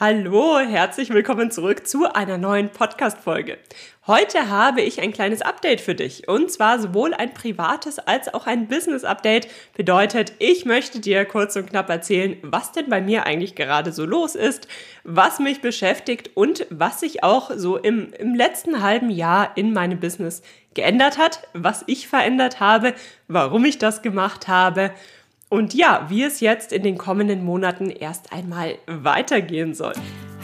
Hallo, herzlich willkommen zurück zu einer neuen Podcast-Folge. Heute habe ich ein kleines Update für dich und zwar sowohl ein privates als auch ein Business-Update. Bedeutet, ich möchte dir kurz und knapp erzählen, was denn bei mir eigentlich gerade so los ist, was mich beschäftigt und was sich auch so im, im letzten halben Jahr in meinem Business geändert hat, was ich verändert habe, warum ich das gemacht habe und ja, wie es jetzt in den kommenden Monaten erst einmal weitergehen soll.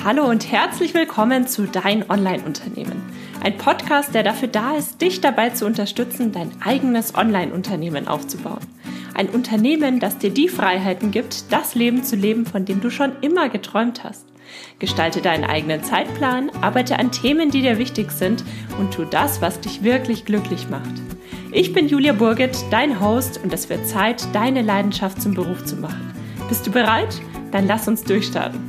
Hallo und herzlich willkommen zu Dein Online-Unternehmen. Ein Podcast, der dafür da ist, dich dabei zu unterstützen, dein eigenes Online-Unternehmen aufzubauen. Ein Unternehmen, das dir die Freiheiten gibt, das Leben zu leben, von dem du schon immer geträumt hast. Gestalte deinen eigenen Zeitplan, arbeite an Themen, die dir wichtig sind und tu das, was dich wirklich glücklich macht. Ich bin Julia Burget, dein Host und es wird Zeit, deine Leidenschaft zum Beruf zu machen. Bist du bereit? Dann lass uns durchstarten.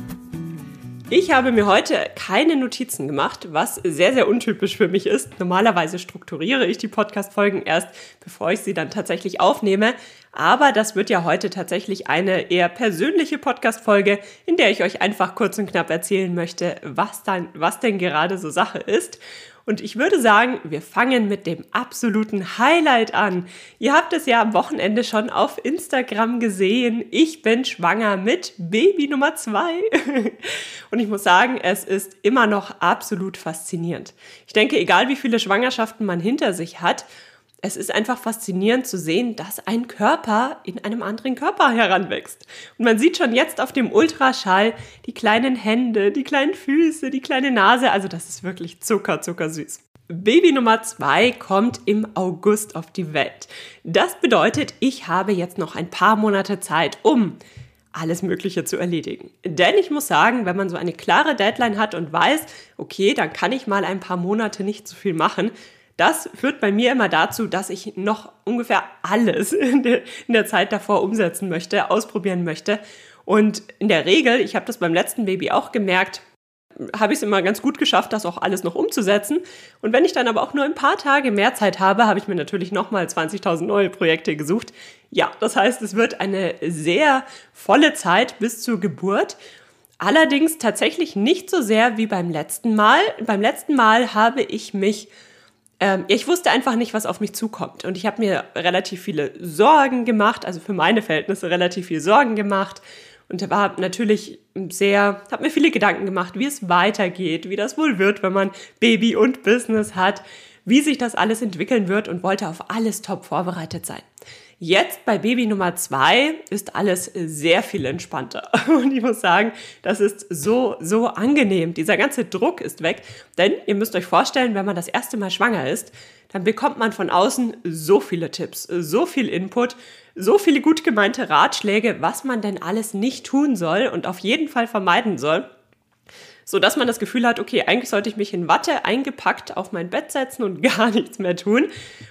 Ich habe mir heute keine Notizen gemacht, was sehr, sehr untypisch für mich ist. Normalerweise strukturiere ich die Podcast-Folgen erst, bevor ich sie dann tatsächlich aufnehme. Aber das wird ja heute tatsächlich eine eher persönliche Podcast-Folge, in der ich euch einfach kurz und knapp erzählen möchte, was dann, was denn gerade so Sache ist. Und ich würde sagen, wir fangen mit dem absoluten Highlight an. Ihr habt es ja am Wochenende schon auf Instagram gesehen. Ich bin schwanger mit Baby Nummer zwei. Und ich muss sagen, es ist immer noch absolut faszinierend. Ich denke, egal wie viele Schwangerschaften man hinter sich hat, es ist einfach faszinierend zu sehen, dass ein Körper in einem anderen Körper heranwächst. Und man sieht schon jetzt auf dem Ultraschall die kleinen Hände, die kleinen Füße, die kleine Nase. Also das ist wirklich zucker, zucker süß. Baby Nummer zwei kommt im August auf die Welt. Das bedeutet, ich habe jetzt noch ein paar Monate Zeit, um alles Mögliche zu erledigen. Denn ich muss sagen, wenn man so eine klare Deadline hat und weiß, okay, dann kann ich mal ein paar Monate nicht so viel machen, das führt bei mir immer dazu, dass ich noch ungefähr alles in der, Zeit davor umsetzen möchte, ausprobieren möchte. Und in der Regel, ich habe das beim letzten Baby auch gemerkt, habe ich es immer ganz gut geschafft, das auch alles noch umzusetzen. Und wenn ich dann aber auch nur ein paar Tage mehr Zeit habe, habe ich mir natürlich nochmal 20.000 neue Projekte gesucht. Ja, das heißt, es wird eine sehr volle Zeit bis zur Geburt. Allerdings tatsächlich nicht so sehr wie beim letzten Mal. Beim letzten Mal habe ich mich ähm, ich wusste einfach nicht, was auf mich zukommt. Und ich habe mir relativ viele Sorgen gemacht, also für meine Verhältnisse relativ viel Sorgen gemacht. Und war natürlich sehr, habe mir viele Gedanken gemacht, wie es weitergeht, wie das wohl wird, wenn man Baby und Business hat, wie sich das alles entwickeln wird und wollte auf alles top vorbereitet sein. Jetzt bei Baby Nummer zwei ist alles sehr viel entspannter. Und ich muss sagen, das ist so, so angenehm. Dieser ganze Druck ist weg. Denn ihr müsst euch vorstellen, wenn man das erste Mal schwanger ist, dann bekommt man von außen so viele Tipps, so viel Input, so viele gut gemeinte Ratschläge, was man denn alles nicht tun soll und auf jeden Fall vermeiden soll so dass man das Gefühl hat, okay, eigentlich sollte ich mich in Watte eingepackt auf mein Bett setzen und gar nichts mehr tun.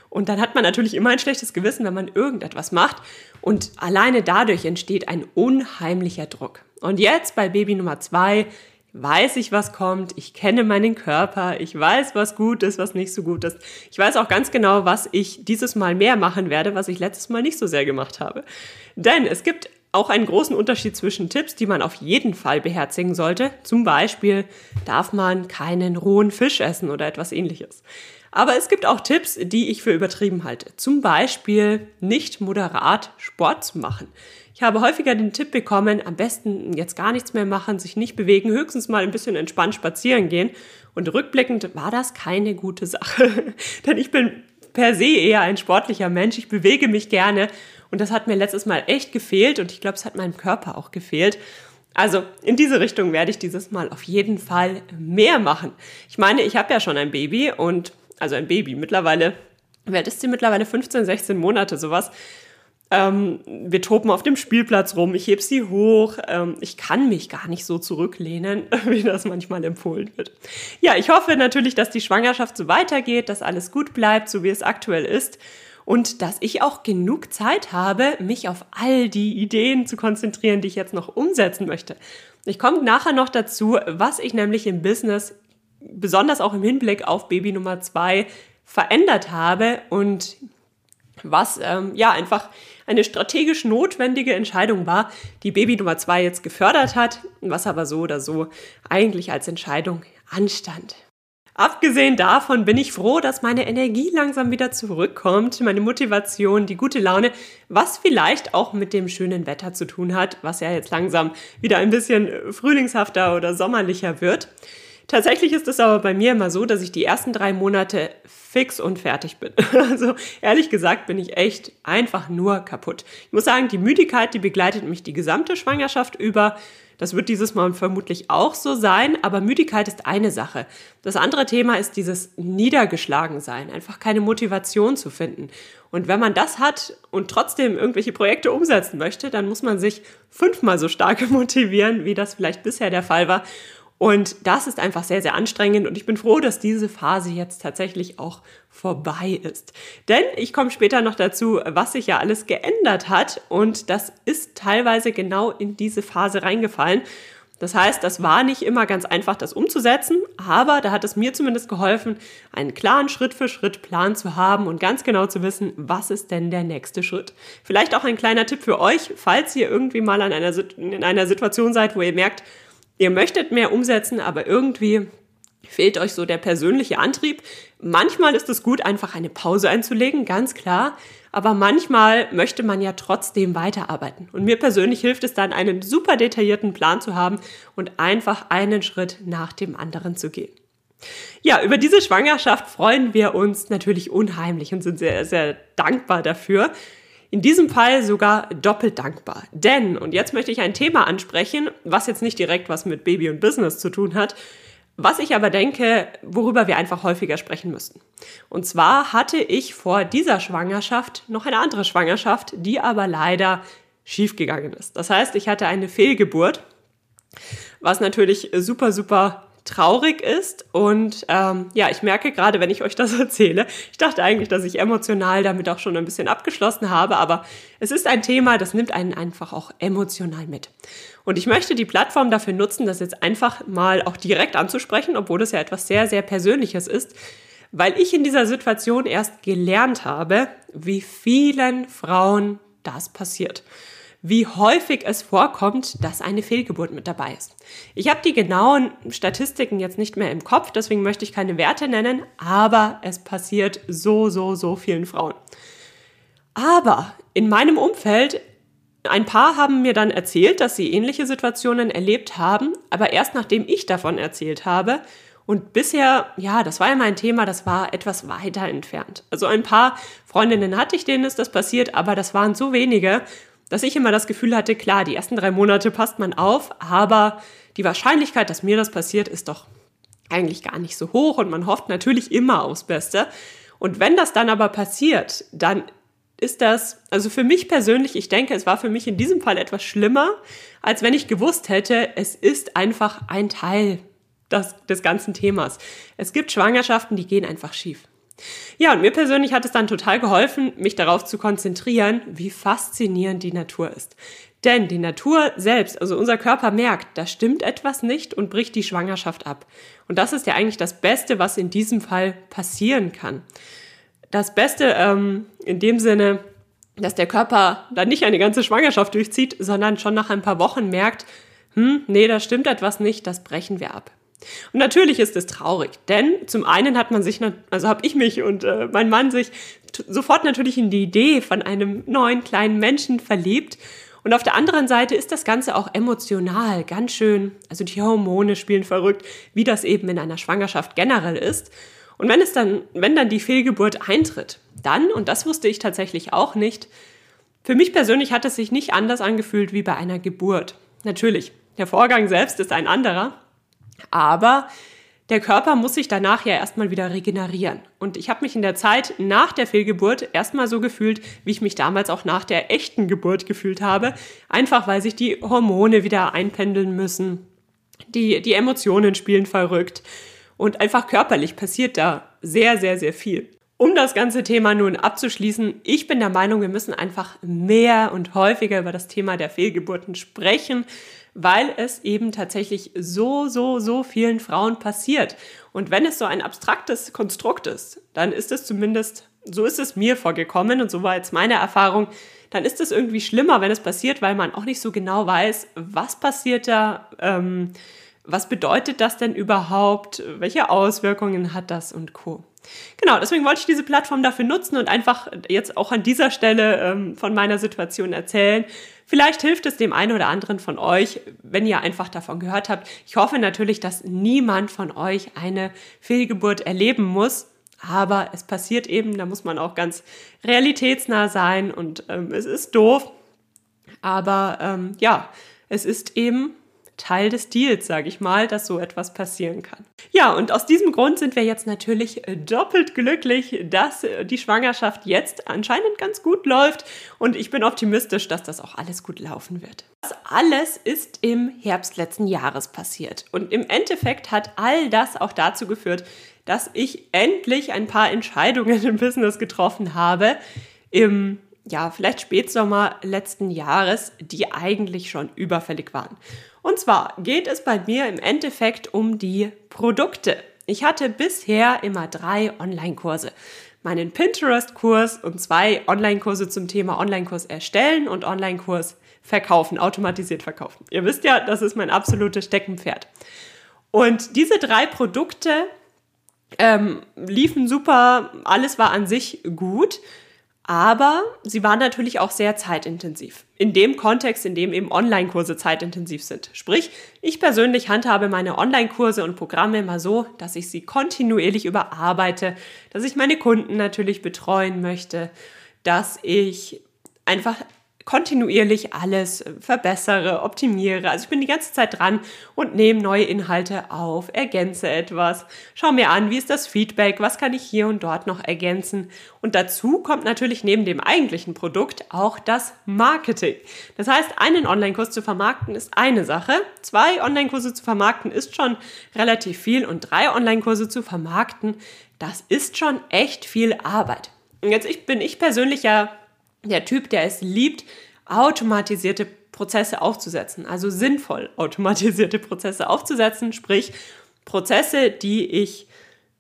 Und dann hat man natürlich immer ein schlechtes Gewissen, wenn man irgendetwas macht. Und alleine dadurch entsteht ein unheimlicher Druck. Und jetzt bei Baby Nummer zwei weiß ich, was kommt. Ich kenne meinen Körper. Ich weiß, was gut ist, was nicht so gut ist. Ich weiß auch ganz genau, was ich dieses Mal mehr machen werde, was ich letztes Mal nicht so sehr gemacht habe. Denn es gibt auch einen großen Unterschied zwischen Tipps, die man auf jeden Fall beherzigen sollte. Zum Beispiel darf man keinen rohen Fisch essen oder etwas ähnliches. Aber es gibt auch Tipps, die ich für übertrieben halte. Zum Beispiel nicht moderat Sport zu machen. Ich habe häufiger den Tipp bekommen, am besten jetzt gar nichts mehr machen, sich nicht bewegen, höchstens mal ein bisschen entspannt spazieren gehen. Und rückblickend war das keine gute Sache. Denn ich bin per se eher ein sportlicher Mensch. Ich bewege mich gerne und das hat mir letztes Mal echt gefehlt und ich glaube, es hat meinem Körper auch gefehlt. Also in diese Richtung werde ich dieses Mal auf jeden Fall mehr machen. Ich meine, ich habe ja schon ein Baby und also ein Baby mittlerweile, alt ist sie mittlerweile? 15, 16 Monate, sowas. Ähm, wir toben auf dem Spielplatz rum, ich heb sie hoch. Ähm, ich kann mich gar nicht so zurücklehnen, wie das manchmal empfohlen wird. Ja, ich hoffe natürlich, dass die Schwangerschaft so weitergeht, dass alles gut bleibt, so wie es aktuell ist und dass ich auch genug Zeit habe, mich auf all die Ideen zu konzentrieren, die ich jetzt noch umsetzen möchte. Ich komme nachher noch dazu, was ich nämlich im Business, besonders auch im Hinblick auf Baby Nummer zwei, verändert habe und was ähm, ja einfach eine strategisch notwendige Entscheidung war, die Baby Nummer zwei jetzt gefördert hat, was aber so oder so eigentlich als Entscheidung anstand. Abgesehen davon bin ich froh, dass meine Energie langsam wieder zurückkommt, meine Motivation, die gute Laune, was vielleicht auch mit dem schönen Wetter zu tun hat, was ja jetzt langsam wieder ein bisschen frühlingshafter oder sommerlicher wird. Tatsächlich ist es aber bei mir immer so, dass ich die ersten drei Monate fix und fertig bin. Also ehrlich gesagt bin ich echt einfach nur kaputt. Ich muss sagen, die Müdigkeit, die begleitet mich die gesamte Schwangerschaft über. Das wird dieses Mal vermutlich auch so sein, aber Müdigkeit ist eine Sache. Das andere Thema ist dieses Niedergeschlagensein, einfach keine Motivation zu finden. Und wenn man das hat und trotzdem irgendwelche Projekte umsetzen möchte, dann muss man sich fünfmal so stark motivieren, wie das vielleicht bisher der Fall war. Und das ist einfach sehr, sehr anstrengend und ich bin froh, dass diese Phase jetzt tatsächlich auch vorbei ist. Denn ich komme später noch dazu, was sich ja alles geändert hat und das ist teilweise genau in diese Phase reingefallen. Das heißt, das war nicht immer ganz einfach, das umzusetzen, aber da hat es mir zumindest geholfen, einen klaren Schritt-für-Schritt-Plan zu haben und ganz genau zu wissen, was ist denn der nächste Schritt. Vielleicht auch ein kleiner Tipp für euch, falls ihr irgendwie mal an einer, in einer Situation seid, wo ihr merkt, Ihr möchtet mehr umsetzen, aber irgendwie fehlt euch so der persönliche Antrieb. Manchmal ist es gut, einfach eine Pause einzulegen, ganz klar. Aber manchmal möchte man ja trotzdem weiterarbeiten. Und mir persönlich hilft es dann, einen super detaillierten Plan zu haben und einfach einen Schritt nach dem anderen zu gehen. Ja, über diese Schwangerschaft freuen wir uns natürlich unheimlich und sind sehr, sehr dankbar dafür. In diesem Fall sogar doppelt dankbar. Denn, und jetzt möchte ich ein Thema ansprechen, was jetzt nicht direkt was mit Baby und Business zu tun hat, was ich aber denke, worüber wir einfach häufiger sprechen müssten. Und zwar hatte ich vor dieser Schwangerschaft noch eine andere Schwangerschaft, die aber leider schiefgegangen ist. Das heißt, ich hatte eine Fehlgeburt, was natürlich super, super traurig ist. Und ähm, ja, ich merke gerade, wenn ich euch das erzähle, ich dachte eigentlich, dass ich emotional damit auch schon ein bisschen abgeschlossen habe, aber es ist ein Thema, das nimmt einen einfach auch emotional mit. Und ich möchte die Plattform dafür nutzen, das jetzt einfach mal auch direkt anzusprechen, obwohl es ja etwas sehr, sehr Persönliches ist, weil ich in dieser Situation erst gelernt habe, wie vielen Frauen das passiert wie häufig es vorkommt, dass eine Fehlgeburt mit dabei ist. Ich habe die genauen Statistiken jetzt nicht mehr im Kopf, deswegen möchte ich keine Werte nennen, aber es passiert so, so, so vielen Frauen. Aber in meinem Umfeld, ein paar haben mir dann erzählt, dass sie ähnliche Situationen erlebt haben, aber erst nachdem ich davon erzählt habe, und bisher, ja, das war ja mein Thema, das war etwas weiter entfernt. Also ein paar Freundinnen hatte ich, denen ist das passiert, aber das waren so wenige dass ich immer das Gefühl hatte, klar, die ersten drei Monate passt man auf, aber die Wahrscheinlichkeit, dass mir das passiert, ist doch eigentlich gar nicht so hoch und man hofft natürlich immer aufs Beste. Und wenn das dann aber passiert, dann ist das, also für mich persönlich, ich denke, es war für mich in diesem Fall etwas schlimmer, als wenn ich gewusst hätte, es ist einfach ein Teil des, ganzen Themas. Es gibt Schwangerschaften, die gehen einfach schief. Ja, und mir persönlich hat es dann total geholfen, mich darauf zu konzentrieren, wie faszinierend die Natur ist. Denn die Natur selbst, also unser Körper merkt, da stimmt etwas nicht und bricht die Schwangerschaft ab. Und das ist ja eigentlich das Beste, was in diesem Fall passieren kann. Das Beste ähm, in dem Sinne, dass der Körper dann nicht eine ganze Schwangerschaft durchzieht, sondern schon nach ein paar Wochen merkt, hm, nee, da stimmt etwas nicht, das brechen wir ab. Und natürlich ist es traurig, denn zum einen hat man sich, also habe ich mich und äh, mein Mann sich sofort natürlich in die Idee von einem neuen kleinen Menschen verliebt. Und auf der anderen Seite ist das Ganze auch emotional ganz schön, also die Hormone spielen verrückt, wie das eben in einer Schwangerschaft generell ist. Und wenn es dann, wenn dann die Fehlgeburt eintritt, dann, und das wusste ich tatsächlich auch nicht, für mich persönlich hat es sich nicht anders angefühlt wie bei einer Geburt. Natürlich, der Vorgang selbst ist ein anderer, aber der Körper muss sich danach ja erstmal wieder regenerieren. Und ich habe mich in der Zeit nach der Fehlgeburt erstmal so gefühlt, wie ich mich damals auch nach der echten Geburt gefühlt habe. Einfach weil sich die Hormone wieder einpendeln müssen. Die, die Emotionen spielen verrückt. Und einfach körperlich passiert da sehr, sehr, sehr viel. Um das ganze Thema nun abzuschließen, ich bin der Meinung, wir müssen einfach mehr und häufiger über das Thema der Fehlgeburten sprechen weil es eben tatsächlich so, so, so vielen Frauen passiert. Und wenn es so ein abstraktes Konstrukt ist, dann ist es zumindest so ist es mir vorgekommen und so war jetzt meine Erfahrung, dann ist es irgendwie schlimmer, wenn es passiert, weil man auch nicht so genau weiß, was passiert da, ähm, was bedeutet das denn überhaupt, welche Auswirkungen hat das und co. Genau, deswegen wollte ich diese Plattform dafür nutzen und einfach jetzt auch an dieser Stelle ähm, von meiner Situation erzählen. Vielleicht hilft es dem einen oder anderen von euch, wenn ihr einfach davon gehört habt. Ich hoffe natürlich, dass niemand von euch eine Fehlgeburt erleben muss. Aber es passiert eben, da muss man auch ganz realitätsnah sein und ähm, es ist doof. Aber ähm, ja, es ist eben Teil des Deals, sage ich mal, dass so etwas passieren kann. Ja, und aus diesem Grund sind wir jetzt natürlich äh, doppelt glücklich, dass äh, die Schwangerschaft jetzt anscheinend ganz gut läuft und ich bin optimistisch, dass das auch alles gut laufen wird. Das alles ist im Herbst letzten Jahres passiert und im Endeffekt hat all das auch dazu geführt, dass ich endlich ein paar Entscheidungen im Business getroffen habe, im ja, vielleicht Spätsommer letzten Jahres, die eigentlich schon überfällig waren. Und zwar geht es bei mir im Endeffekt um die Produkte. Ich hatte bisher immer drei Online-Kurse. Meinen Pinterest-Kurs und zwei Online-Kurse zum Thema Online-Kurs erstellen und Online-Kurs verkaufen, automatisiert verkaufen. Ihr wisst ja, das ist mein absolutes Steckenpferd. Und diese drei Produkte ähm, liefen super, alles war an sich gut. Aber sie waren natürlich auch sehr zeitintensiv. In dem Kontext, in dem eben Online-Kurse zeitintensiv sind. Sprich, ich persönlich handhabe meine Online-Kurse und Programme immer so, dass ich sie kontinuierlich überarbeite, dass ich meine Kunden natürlich betreuen möchte, dass ich einfach kontinuierlich alles verbessere, optimiere. Also ich bin die ganze Zeit dran und nehme neue Inhalte auf, ergänze etwas, schau mir an, wie ist das Feedback, was kann ich hier und dort noch ergänzen. Und dazu kommt natürlich neben dem eigentlichen Produkt auch das Marketing. Das heißt, einen Online-Kurs zu vermarkten ist eine Sache, zwei Online-Kurse zu vermarkten ist schon relativ viel und drei Online-Kurse zu vermarkten, das ist schon echt viel Arbeit. Und jetzt bin ich persönlich ja der Typ, der es liebt, automatisierte Prozesse aufzusetzen, also sinnvoll automatisierte Prozesse aufzusetzen, sprich Prozesse, die ich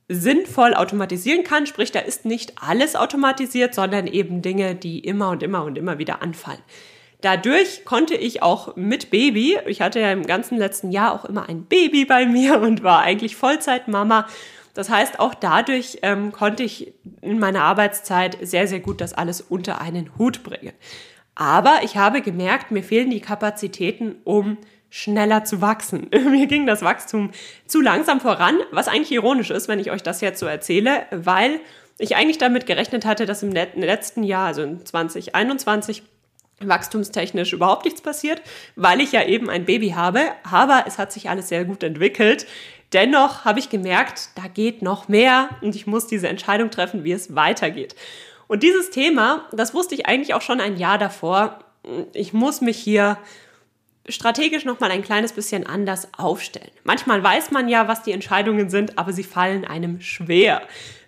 sinnvoll automatisieren kann, sprich da ist nicht alles automatisiert, sondern eben Dinge, die immer und immer und immer wieder anfallen. Dadurch konnte ich auch mit Baby, ich hatte ja im ganzen letzten Jahr auch immer ein Baby bei mir und war eigentlich Vollzeitmama das heißt, auch dadurch ähm, konnte ich in meiner Arbeitszeit sehr, sehr gut das alles unter einen Hut bringen. Aber ich habe gemerkt, mir fehlen die Kapazitäten, um schneller zu wachsen. Mir ging das Wachstum zu langsam voran, was eigentlich ironisch ist, wenn ich euch das jetzt so erzähle, weil ich eigentlich damit gerechnet hatte, dass im letzten Jahr, also in 2021, wachstumstechnisch überhaupt nichts passiert, weil ich ja eben ein Baby habe. Aber es hat sich alles sehr gut entwickelt. Dennoch habe ich gemerkt, da geht noch mehr und ich muss diese Entscheidung treffen, wie es weitergeht. Und dieses Thema, das wusste ich eigentlich auch schon ein Jahr davor. Ich muss mich hier strategisch noch mal ein kleines bisschen anders aufstellen. Manchmal weiß man ja, was die Entscheidungen sind, aber sie fallen einem schwer.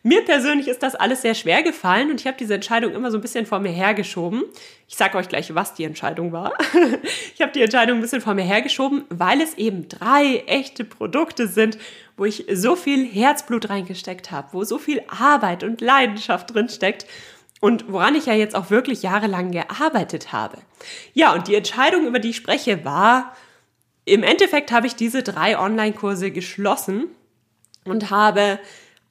Mir persönlich ist das alles sehr schwer gefallen und ich habe diese Entscheidung immer so ein bisschen vor mir hergeschoben. Ich sage euch gleich, was die Entscheidung war. ich habe die Entscheidung ein bisschen vor mir hergeschoben, weil es eben drei echte Produkte sind, wo ich so viel Herzblut reingesteckt habe, wo so viel Arbeit und Leidenschaft drin steckt und woran ich ja jetzt auch wirklich jahrelang gearbeitet habe. Ja, und die Entscheidung, über die ich spreche, war, im Endeffekt habe ich diese drei Online-Kurse geschlossen und habe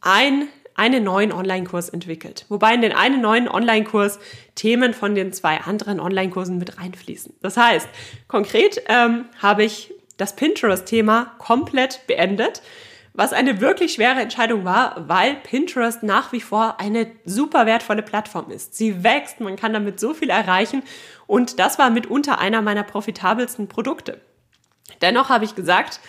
ein, einen neuen Online-Kurs entwickelt. Wobei in den einen neuen Online-Kurs Themen von den zwei anderen Online-Kursen mit reinfließen. Das heißt, konkret ähm, habe ich das Pinterest-Thema komplett beendet was eine wirklich schwere Entscheidung war, weil Pinterest nach wie vor eine super wertvolle Plattform ist. Sie wächst, man kann damit so viel erreichen und das war mitunter einer meiner profitabelsten Produkte. Dennoch habe ich gesagt,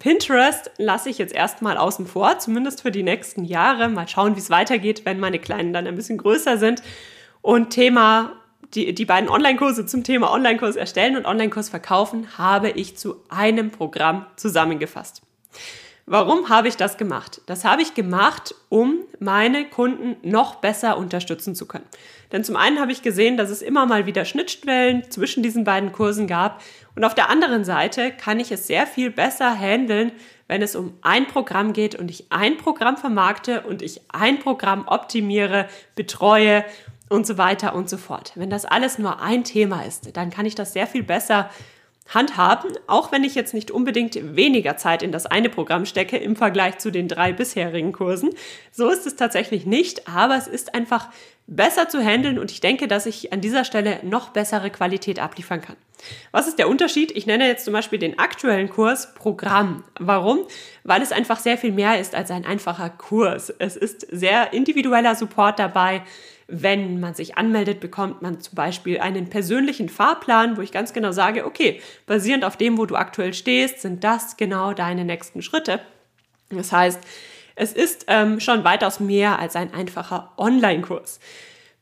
Pinterest lasse ich jetzt erstmal außen vor, zumindest für die nächsten Jahre. Mal schauen, wie es weitergeht, wenn meine Kleinen dann ein bisschen größer sind. Und Thema, die, die beiden Online-Kurse zum Thema Online-Kurs erstellen und Online-Kurs verkaufen, habe ich zu einem Programm zusammengefasst. Warum habe ich das gemacht? Das habe ich gemacht, um meine Kunden noch besser unterstützen zu können. Denn zum einen habe ich gesehen, dass es immer mal wieder Schnittstellen zwischen diesen beiden Kursen gab. Und auf der anderen Seite kann ich es sehr viel besser handeln, wenn es um ein Programm geht und ich ein Programm vermarkte und ich ein Programm optimiere, betreue und so weiter und so fort. Wenn das alles nur ein Thema ist, dann kann ich das sehr viel besser handhaben, auch wenn ich jetzt nicht unbedingt weniger Zeit in das eine Programm stecke im Vergleich zu den drei bisherigen Kursen. So ist es tatsächlich nicht, aber es ist einfach besser zu handeln und ich denke, dass ich an dieser Stelle noch bessere Qualität abliefern kann. Was ist der Unterschied? Ich nenne jetzt zum Beispiel den aktuellen Kurs Programm. Warum? Weil es einfach sehr viel mehr ist als ein einfacher Kurs. Es ist sehr individueller Support dabei. Wenn man sich anmeldet, bekommt man zum Beispiel einen persönlichen Fahrplan, wo ich ganz genau sage, okay, basierend auf dem, wo du aktuell stehst, sind das genau deine nächsten Schritte. Das heißt, es ist ähm, schon weitaus mehr als ein einfacher Online-Kurs.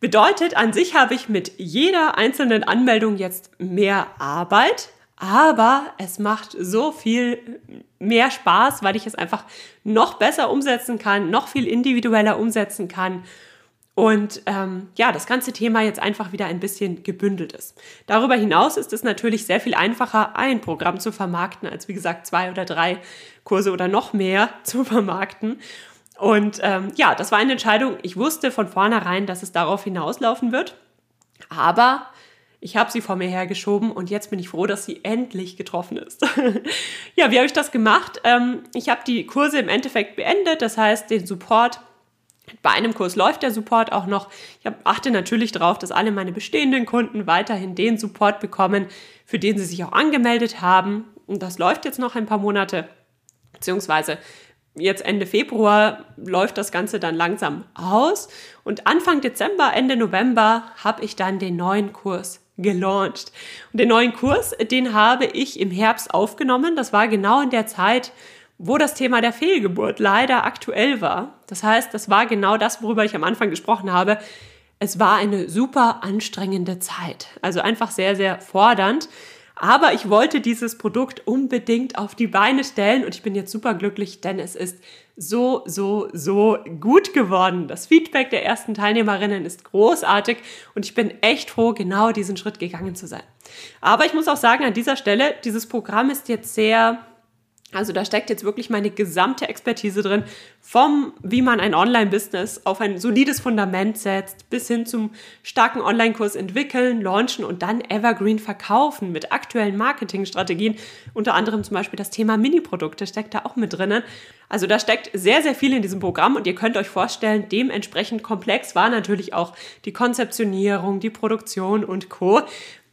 Bedeutet, an sich habe ich mit jeder einzelnen Anmeldung jetzt mehr Arbeit, aber es macht so viel mehr Spaß, weil ich es einfach noch besser umsetzen kann, noch viel individueller umsetzen kann und ähm, ja, das ganze Thema jetzt einfach wieder ein bisschen gebündelt ist. Darüber hinaus ist es natürlich sehr viel einfacher, ein Programm zu vermarkten, als wie gesagt zwei oder drei Kurse oder noch mehr zu vermarkten. Und ähm, ja, das war eine Entscheidung. Ich wusste von vornherein, dass es darauf hinauslaufen wird. Aber ich habe sie vor mir hergeschoben und jetzt bin ich froh, dass sie endlich getroffen ist. ja, wie habe ich das gemacht? Ähm, ich habe die Kurse im Endeffekt beendet, das heißt den Support bei einem Kurs läuft der Support auch noch. Ich achte natürlich darauf, dass alle meine bestehenden Kunden weiterhin den Support bekommen, für den sie sich auch angemeldet haben. Und das läuft jetzt noch ein paar Monate, beziehungsweise jetzt Ende Februar läuft das Ganze dann langsam aus. Und Anfang Dezember, Ende November habe ich dann den neuen Kurs gelauncht. Und den neuen Kurs, den habe ich im Herbst aufgenommen. Das war genau in der Zeit, wo das Thema der Fehlgeburt leider aktuell war. Das heißt, das war genau das, worüber ich am Anfang gesprochen habe. Es war eine super anstrengende Zeit, also einfach sehr, sehr fordernd. Aber ich wollte dieses Produkt unbedingt auf die Beine stellen und ich bin jetzt super glücklich, denn es ist so, so, so gut geworden. Das Feedback der ersten Teilnehmerinnen ist großartig und ich bin echt froh, genau diesen Schritt gegangen zu sein. Aber ich muss auch sagen, an dieser Stelle, dieses Programm ist jetzt sehr also da steckt jetzt wirklich meine gesamte Expertise drin, vom wie man ein Online-Business auf ein solides Fundament setzt, bis hin zum starken Online-Kurs entwickeln, launchen und dann Evergreen verkaufen mit aktuellen Marketingstrategien. Unter anderem zum Beispiel das Thema Mini-Produkte steckt da auch mit drinnen. Also da steckt sehr, sehr viel in diesem Programm und ihr könnt euch vorstellen, dementsprechend komplex war natürlich auch die Konzeptionierung, die Produktion und Co.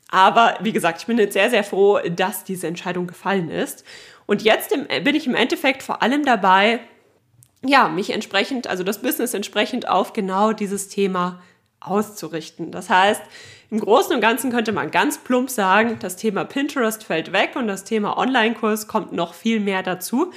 Aber wie gesagt, ich bin jetzt sehr, sehr froh, dass diese Entscheidung gefallen ist. Und jetzt im, bin ich im Endeffekt vor allem dabei, ja, mich entsprechend, also das Business entsprechend auf genau dieses Thema auszurichten. Das heißt, im Großen und Ganzen könnte man ganz plump sagen, das Thema Pinterest fällt weg und das Thema Online-Kurs kommt noch viel mehr dazu.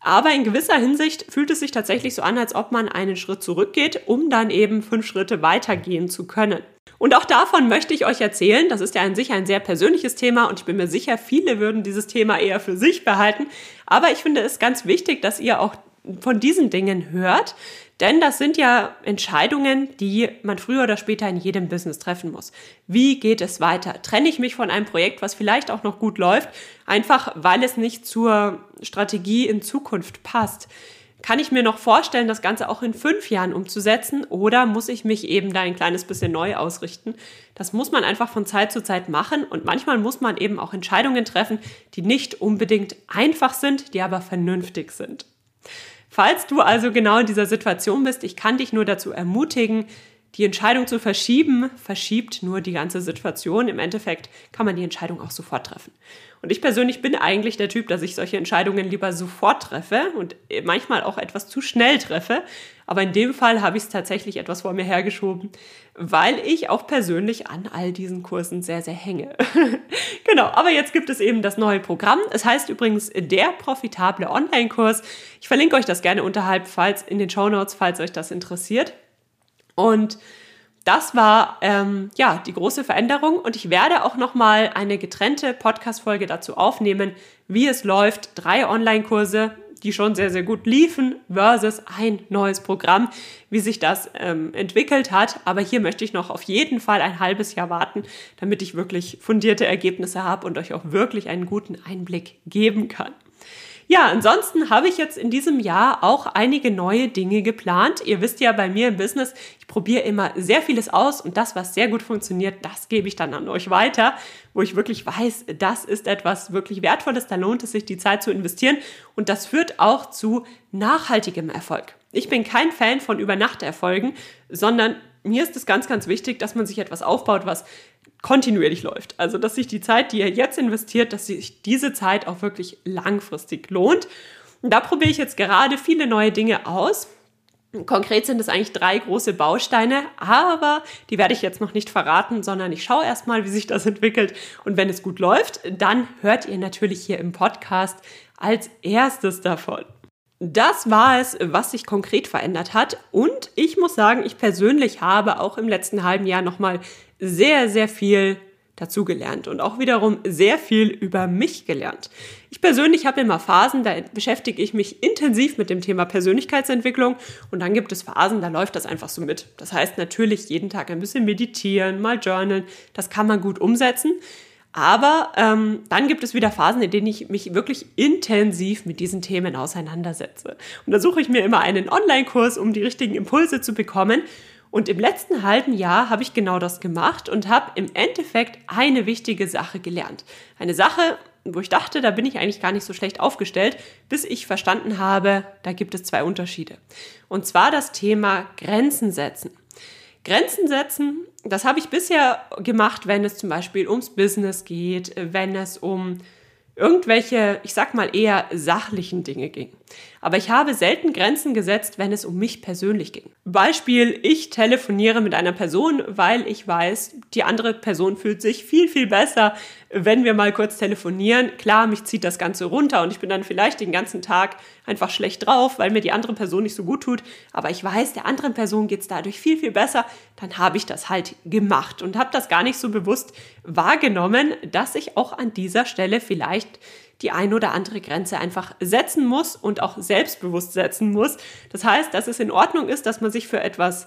Aber in gewisser Hinsicht fühlt es sich tatsächlich so an, als ob man einen Schritt zurückgeht, um dann eben fünf Schritte weitergehen zu können. Und auch davon möchte ich euch erzählen. Das ist ja an sich ein sehr persönliches Thema und ich bin mir sicher, viele würden dieses Thema eher für sich behalten. Aber ich finde es ganz wichtig, dass ihr auch von diesen Dingen hört, denn das sind ja Entscheidungen, die man früher oder später in jedem Business treffen muss. Wie geht es weiter? Trenne ich mich von einem Projekt, was vielleicht auch noch gut läuft, einfach weil es nicht zur Strategie in Zukunft passt? Kann ich mir noch vorstellen, das Ganze auch in fünf Jahren umzusetzen oder muss ich mich eben da ein kleines bisschen neu ausrichten? Das muss man einfach von Zeit zu Zeit machen und manchmal muss man eben auch Entscheidungen treffen, die nicht unbedingt einfach sind, die aber vernünftig sind. Falls du also genau in dieser Situation bist, ich kann dich nur dazu ermutigen, die Entscheidung zu verschieben, verschiebt nur die ganze Situation. Im Endeffekt kann man die Entscheidung auch sofort treffen. Und ich persönlich bin eigentlich der Typ, dass ich solche Entscheidungen lieber sofort treffe und manchmal auch etwas zu schnell treffe. Aber in dem Fall habe ich es tatsächlich etwas vor mir hergeschoben, weil ich auch persönlich an all diesen Kursen sehr, sehr hänge. genau, aber jetzt gibt es eben das neue Programm. Es heißt übrigens der profitable Online-Kurs. Ich verlinke euch das gerne unterhalb, falls in den Show Notes, falls euch das interessiert. Und das war ähm, ja die große Veränderung und ich werde auch noch mal eine getrennte Podcast-Folge dazu aufnehmen, wie es läuft. Drei Online-Kurse, die schon sehr, sehr gut liefen, versus ein neues Programm, wie sich das ähm, entwickelt hat. Aber hier möchte ich noch auf jeden Fall ein halbes Jahr warten, damit ich wirklich fundierte Ergebnisse habe und euch auch wirklich einen guten Einblick geben kann. Ja, ansonsten habe ich jetzt in diesem Jahr auch einige neue Dinge geplant. Ihr wisst ja bei mir im Business, ich probiere immer sehr vieles aus und das, was sehr gut funktioniert, das gebe ich dann an euch weiter, wo ich wirklich weiß, das ist etwas wirklich Wertvolles, da lohnt es sich, die Zeit zu investieren und das führt auch zu nachhaltigem Erfolg. Ich bin kein Fan von Übernachterfolgen, sondern mir ist es ganz, ganz wichtig, dass man sich etwas aufbaut, was kontinuierlich läuft. Also, dass sich die Zeit, die ihr jetzt investiert, dass sich diese Zeit auch wirklich langfristig lohnt. Und da probiere ich jetzt gerade viele neue Dinge aus. Konkret sind es eigentlich drei große Bausteine, aber die werde ich jetzt noch nicht verraten, sondern ich schaue erstmal, wie sich das entwickelt. Und wenn es gut läuft, dann hört ihr natürlich hier im Podcast als erstes davon. Das war es, was sich konkret verändert hat. Und ich muss sagen, ich persönlich habe auch im letzten halben Jahr nochmal sehr, sehr viel dazugelernt und auch wiederum sehr viel über mich gelernt. Ich persönlich habe immer Phasen, da beschäftige ich mich intensiv mit dem Thema Persönlichkeitsentwicklung und dann gibt es Phasen, da läuft das einfach so mit. Das heißt natürlich jeden Tag ein bisschen meditieren, mal journalen, das kann man gut umsetzen. Aber ähm, dann gibt es wieder Phasen, in denen ich mich wirklich intensiv mit diesen Themen auseinandersetze. Und da suche ich mir immer einen Online-Kurs, um die richtigen Impulse zu bekommen. Und im letzten halben Jahr habe ich genau das gemacht und habe im Endeffekt eine wichtige Sache gelernt. Eine Sache, wo ich dachte, da bin ich eigentlich gar nicht so schlecht aufgestellt, bis ich verstanden habe, da gibt es zwei Unterschiede. Und zwar das Thema Grenzen setzen. Grenzen setzen, das habe ich bisher gemacht, wenn es zum Beispiel ums Business geht, wenn es um irgendwelche, ich sag mal eher sachlichen Dinge ging. Aber ich habe selten Grenzen gesetzt, wenn es um mich persönlich ging. Beispiel, ich telefoniere mit einer Person, weil ich weiß, die andere Person fühlt sich viel, viel besser, wenn wir mal kurz telefonieren. Klar, mich zieht das Ganze runter und ich bin dann vielleicht den ganzen Tag einfach schlecht drauf, weil mir die andere Person nicht so gut tut. Aber ich weiß, der anderen Person geht es dadurch viel, viel besser. Dann habe ich das halt gemacht und habe das gar nicht so bewusst wahrgenommen, dass ich auch an dieser Stelle vielleicht die ein oder andere Grenze einfach setzen muss und auch selbstbewusst setzen muss. Das heißt, dass es in Ordnung ist, dass man sich für etwas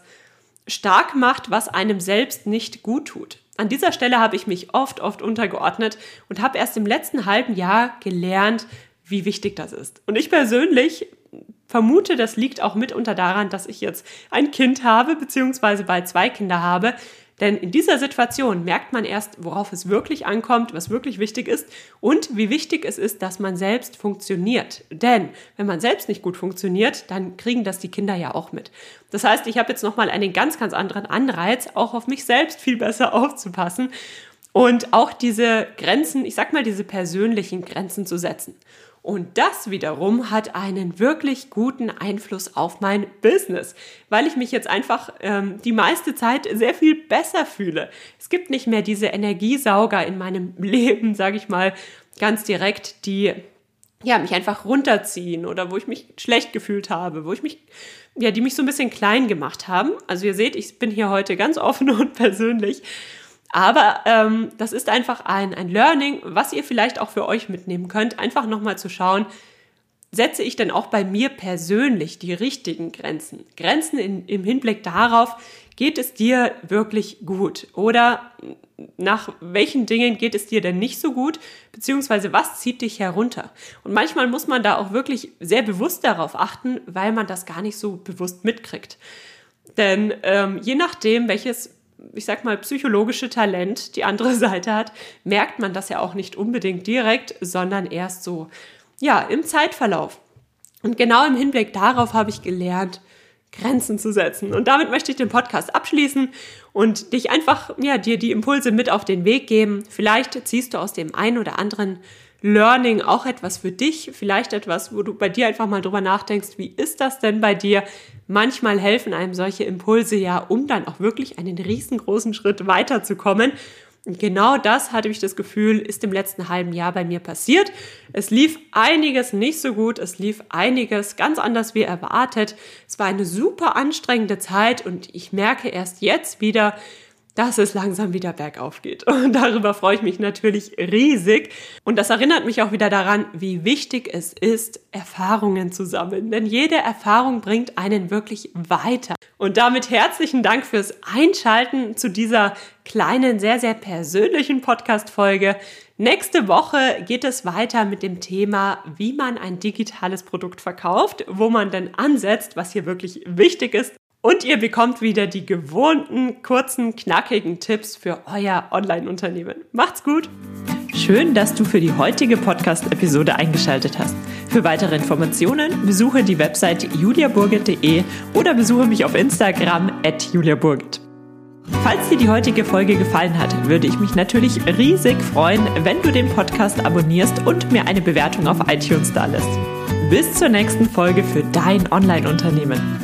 stark macht, was einem selbst nicht gut tut. An dieser Stelle habe ich mich oft, oft untergeordnet und habe erst im letzten halben Jahr gelernt, wie wichtig das ist. Und ich persönlich vermute, das liegt auch mitunter daran, dass ich jetzt ein Kind habe, beziehungsweise bald zwei Kinder habe, denn in dieser Situation merkt man erst, worauf es wirklich ankommt, was wirklich wichtig ist und wie wichtig es ist, dass man selbst funktioniert. Denn wenn man selbst nicht gut funktioniert, dann kriegen das die Kinder ja auch mit. Das heißt, ich habe jetzt nochmal einen ganz, ganz anderen Anreiz, auch auf mich selbst viel besser aufzupassen und auch diese Grenzen, ich sag mal, diese persönlichen Grenzen zu setzen. Und das wiederum hat einen wirklich guten Einfluss auf mein Business, weil ich mich jetzt einfach ähm, die meiste Zeit sehr viel besser fühle. Es gibt nicht mehr diese Energiesauger in meinem Leben, sage ich mal, ganz direkt, die ja, mich einfach runterziehen oder wo ich mich schlecht gefühlt habe, wo ich mich, ja, die mich so ein bisschen klein gemacht haben. Also ihr seht, ich bin hier heute ganz offen und persönlich. Aber ähm, das ist einfach ein, ein Learning, was ihr vielleicht auch für euch mitnehmen könnt. Einfach nochmal zu schauen, setze ich denn auch bei mir persönlich die richtigen Grenzen? Grenzen in, im Hinblick darauf, geht es dir wirklich gut? Oder nach welchen Dingen geht es dir denn nicht so gut? Beziehungsweise was zieht dich herunter? Und manchmal muss man da auch wirklich sehr bewusst darauf achten, weil man das gar nicht so bewusst mitkriegt. Denn ähm, je nachdem, welches ich sag mal, psychologische Talent die andere Seite hat, merkt man das ja auch nicht unbedingt direkt, sondern erst so, ja, im Zeitverlauf. Und genau im Hinblick darauf habe ich gelernt, Grenzen zu setzen. Und damit möchte ich den Podcast abschließen und dich einfach, ja, dir die Impulse mit auf den Weg geben. Vielleicht ziehst du aus dem einen oder anderen Learning auch etwas für dich, vielleicht etwas, wo du bei dir einfach mal drüber nachdenkst, wie ist das denn bei dir? Manchmal helfen einem solche Impulse ja, um dann auch wirklich einen riesengroßen Schritt weiterzukommen. Und genau das hatte ich das Gefühl, ist im letzten halben Jahr bei mir passiert. Es lief einiges nicht so gut, es lief einiges ganz anders wie erwartet. Es war eine super anstrengende Zeit und ich merke erst jetzt wieder, dass es langsam wieder bergauf geht. Und darüber freue ich mich natürlich riesig. Und das erinnert mich auch wieder daran, wie wichtig es ist, Erfahrungen zu sammeln. Denn jede Erfahrung bringt einen wirklich weiter. Und damit herzlichen Dank fürs Einschalten zu dieser kleinen, sehr, sehr persönlichen Podcast-Folge. Nächste Woche geht es weiter mit dem Thema, wie man ein digitales Produkt verkauft, wo man denn ansetzt, was hier wirklich wichtig ist und ihr bekommt wieder die gewohnten, kurzen, knackigen Tipps für euer Online-Unternehmen. Macht's gut! Schön, dass du für die heutige Podcast-Episode eingeschaltet hast. Für weitere Informationen besuche die Website juliaburgit.de oder besuche mich auf Instagram at juliaburgit. Falls dir die heutige Folge gefallen hat, würde ich mich natürlich riesig freuen, wenn du den Podcast abonnierst und mir eine Bewertung auf iTunes da lässt. Bis zur nächsten Folge für dein Online-Unternehmen.